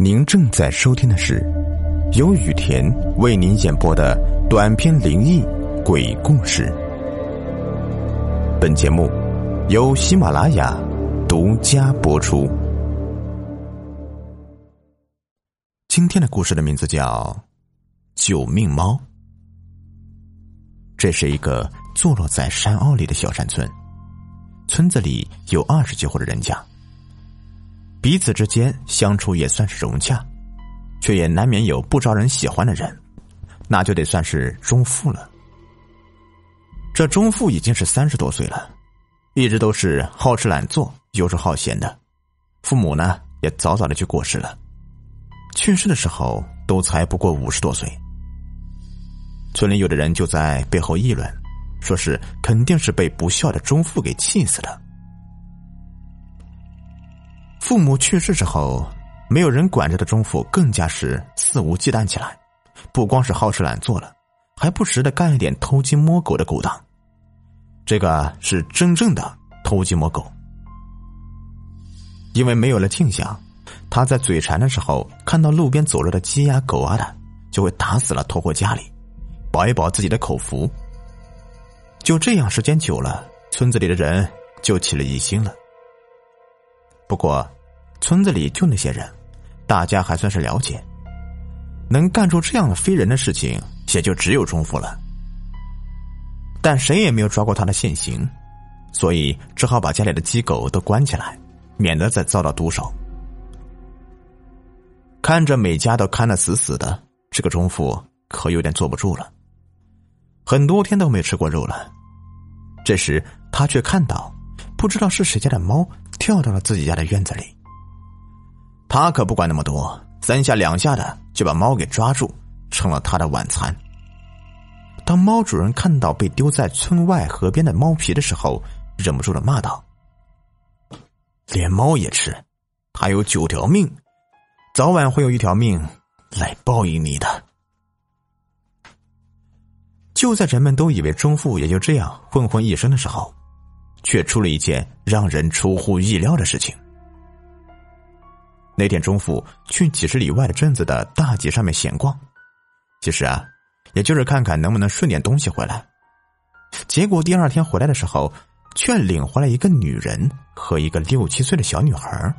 您正在收听的是由雨田为您演播的短篇灵异鬼故事。本节目由喜马拉雅独家播出。今天的故事的名字叫《救命猫》。这是一个坐落在山坳里的小山村，村子里有二十几户的人家。彼此之间相处也算是融洽，却也难免有不招人喜欢的人，那就得算是中富了。这中富已经是三十多岁了，一直都是好吃懒做、游手好闲的，父母呢也早早的就过世了，去世的时候都才不过五十多岁。村里有的人就在背后议论，说是肯定是被不孝的中富给气死的。父母去世之后，没有人管着的中富更加是肆无忌惮起来，不光是好吃懒做了，还不时的干一点偷鸡摸狗的勾当。这个是真正的偷鸡摸狗，因为没有了镜像，他在嘴馋的时候看到路边走着的鸡呀狗啊的，就会打死了拖回家里，饱一饱自己的口福。就这样，时间久了，村子里的人就起了疑心了。不过，村子里就那些人，大家还算是了解。能干出这样的非人的事情，也就只有中富了。但谁也没有抓过他的现行，所以只好把家里的鸡狗都关起来，免得再遭到毒手。看着每家都看得死死的，这个中富可有点坐不住了。很多天都没吃过肉了，这时他却看到，不知道是谁家的猫。跳到了自己家的院子里，他可不管那么多，三下两下的就把猫给抓住，成了他的晚餐。当猫主人看到被丢在村外河边的猫皮的时候，忍不住的骂道：“连猫也吃，它有九条命，早晚会有一条命来报应你的。”就在人们都以为中富也就这样混混一生的时候。却出了一件让人出乎意料的事情。那天中午去几十里外的镇子的大街上面闲逛，其实啊，也就是看看能不能顺点东西回来。结果第二天回来的时候，却领回来一个女人和一个六七岁的小女孩，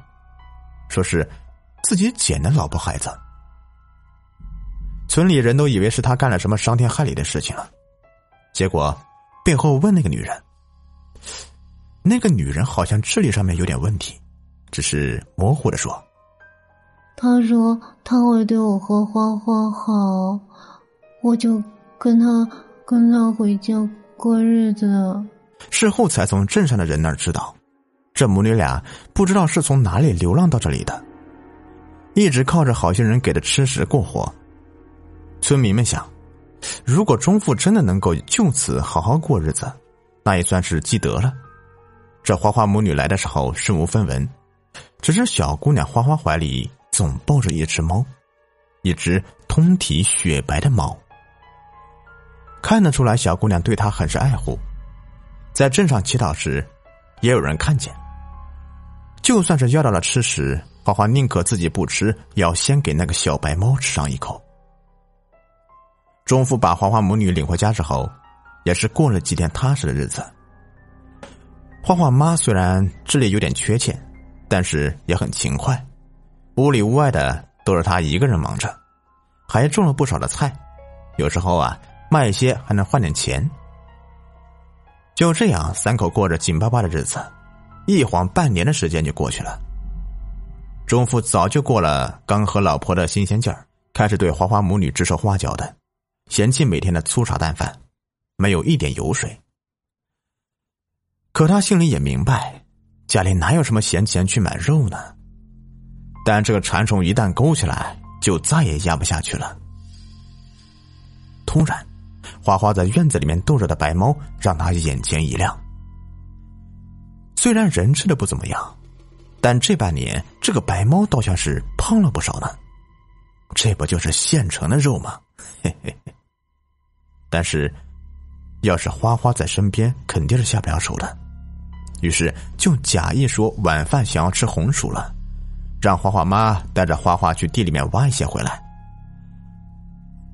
说是自己捡的老婆孩子。村里人都以为是他干了什么伤天害理的事情了，结果背后问那个女人。那个女人好像智力上面有点问题，只是模糊的说：“他说他会对我和花花好，我就跟他跟他回家过日子。”事后才从镇上的人那儿知道，这母女俩不知道是从哪里流浪到这里的，一直靠着好心人给的吃食过活。村民们想，如果钟父真的能够就此好好过日子，那也算是积德了。这花花母女来的时候身无分文，只是小姑娘花花怀里总抱着一只猫，一只通体雪白的猫。看得出来，小姑娘对她很是爱护。在镇上祈祷时，也有人看见。就算是要到了吃食，花花宁可自己不吃，也要先给那个小白猫吃上一口。中富把花花母女领回家之后，也是过了几天踏实的日子。花花妈虽然智力有点缺陷，但是也很勤快，屋里屋外的都是他一个人忙着，还种了不少的菜，有时候啊卖一些还能换点钱。就这样，三口过着紧巴巴的日子，一晃半年的时间就过去了。中富早就过了刚和老婆的新鲜劲儿，开始对花花母女指手画脚的，嫌弃每天的粗茶淡饭，没有一点油水。可他心里也明白，家里哪有什么闲钱去买肉呢？但这个馋虫一旦勾起来，就再也压不下去了。突然，花花在院子里面逗着的白猫让他眼前一亮。虽然人吃的不怎么样，但这半年这个白猫倒像是胖了不少呢。这不就是现成的肉吗？嘿嘿嘿。但是。要是花花在身边，肯定是下不了手的。于是就假意说晚饭想要吃红薯了，让花花妈带着花花去地里面挖一些回来。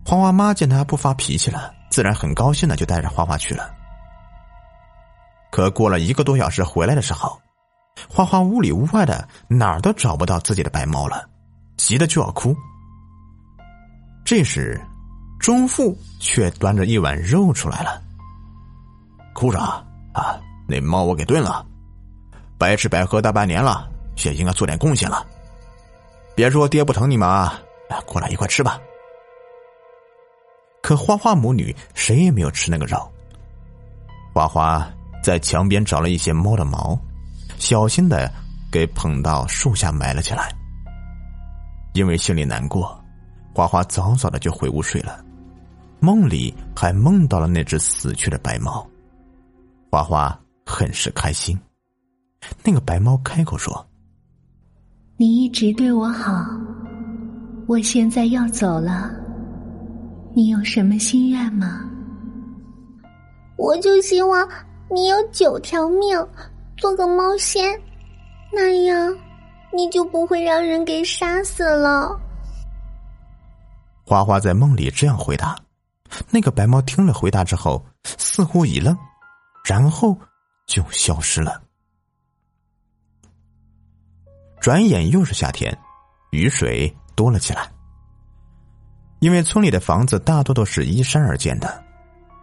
花花妈见他不发脾气了，自然很高兴的就带着花花去了。可过了一个多小时回来的时候，花花屋里屋外的哪儿都找不到自己的白猫了，急得就要哭。这时，钟父却端着一碗肉出来了。哭啥啊？那猫我给炖了，白吃白喝大半年了，也应该做点贡献了。别说爹不疼你们啊，过来一块吃吧。可花花母女谁也没有吃那个肉。花花在墙边找了一些猫的毛，小心的给捧到树下埋了起来。因为心里难过，花花早早的就回屋睡了。梦里还梦到了那只死去的白猫。花花很是开心。那个白猫开口说：“你一直对我好，我现在要走了。”你有什么心愿吗？我就希望你有九条命，做个猫仙，那样你就不会让人给杀死了。花花在梦里这样回答。那个白猫听了回答之后，似乎一愣，然后就消失了。转眼又是夏天，雨水多了起来。因为村里的房子大多都是依山而建的，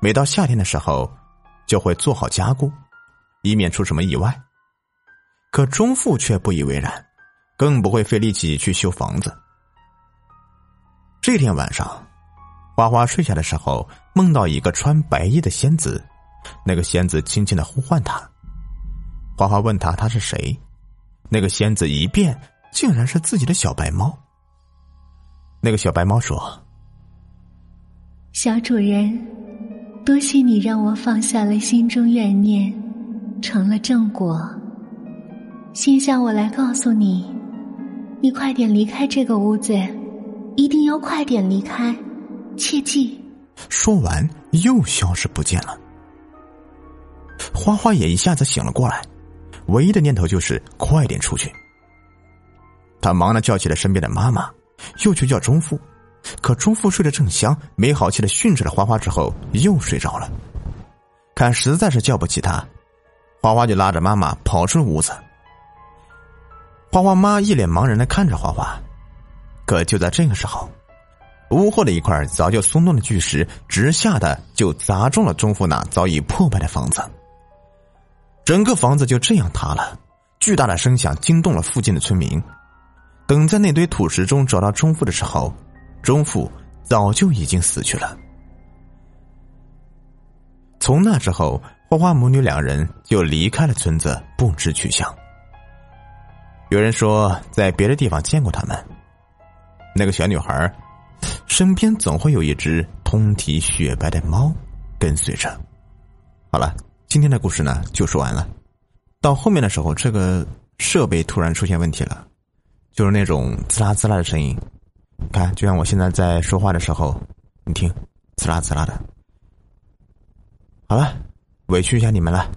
每到夏天的时候，就会做好加固，以免出什么意外。可钟父却不以为然，更不会费力气去修房子。这天晚上，花花睡下的时候，梦到一个穿白衣的仙子，那个仙子轻轻的呼唤他。花花问他他是谁，那个仙子一变，竟然是自己的小白猫。那个小白猫说。小主人，多谢你让我放下了心中怨念，成了正果。现下我来告诉你，你快点离开这个屋子，一定要快点离开，切记。说完，又消失不见了。花花也一下子醒了过来，唯一的念头就是快点出去。他忙的叫起了身边的妈妈，又去叫钟父。可钟父睡得正香，没好气的训斥了花花之后，又睡着了。看实在是叫不起他，花花就拉着妈妈跑出了屋子。花花妈一脸茫然的看着花花，可就在这个时候，屋后的一块早就松动的巨石直下的就砸中了钟父那早已破败的房子，整个房子就这样塌了。巨大的声响惊动了附近的村民。等在那堆土石中找到钟父的时候。钟父早就已经死去了。从那之后，花花母女两人就离开了村子，不知去向。有人说，在别的地方见过他们。那个小女孩身边总会有一只通体雪白的猫跟随着。好了，今天的故事呢就说完了。到后面的时候，这个设备突然出现问题了，就是那种滋啦滋啦的声音。看，就像我现在在说话的时候，你听，滋啦滋啦的。好了，委屈一下你们了。